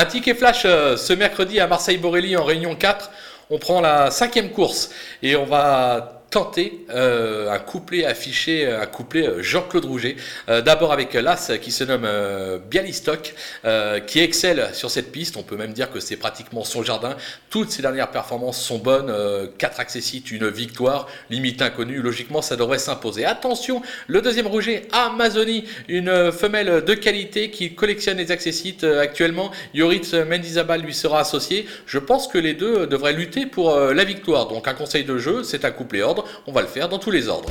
Un ticket flash euh, ce mercredi à Marseille-Borelli en réunion 4. On prend la cinquième course et on va tenter euh, un couplet affiché, un couplet euh, Jean-Claude Rouget. Euh, d'abord avec l'As qui se nomme Bialystok, qui excelle sur cette piste. On peut même dire que c'est pratiquement son jardin. Toutes ses dernières performances sont bonnes. 4 accessites, une victoire, limite inconnue. Logiquement, ça devrait s'imposer. Attention, le deuxième Rouget, Amazonie, une femelle de qualité qui collectionne les accessites actuellement. Yoritz Mendizabal lui sera associé. Je pense que les deux devraient lutter pour la victoire. Donc un conseil de jeu, c'est un couplet on va le faire dans tous les ordres.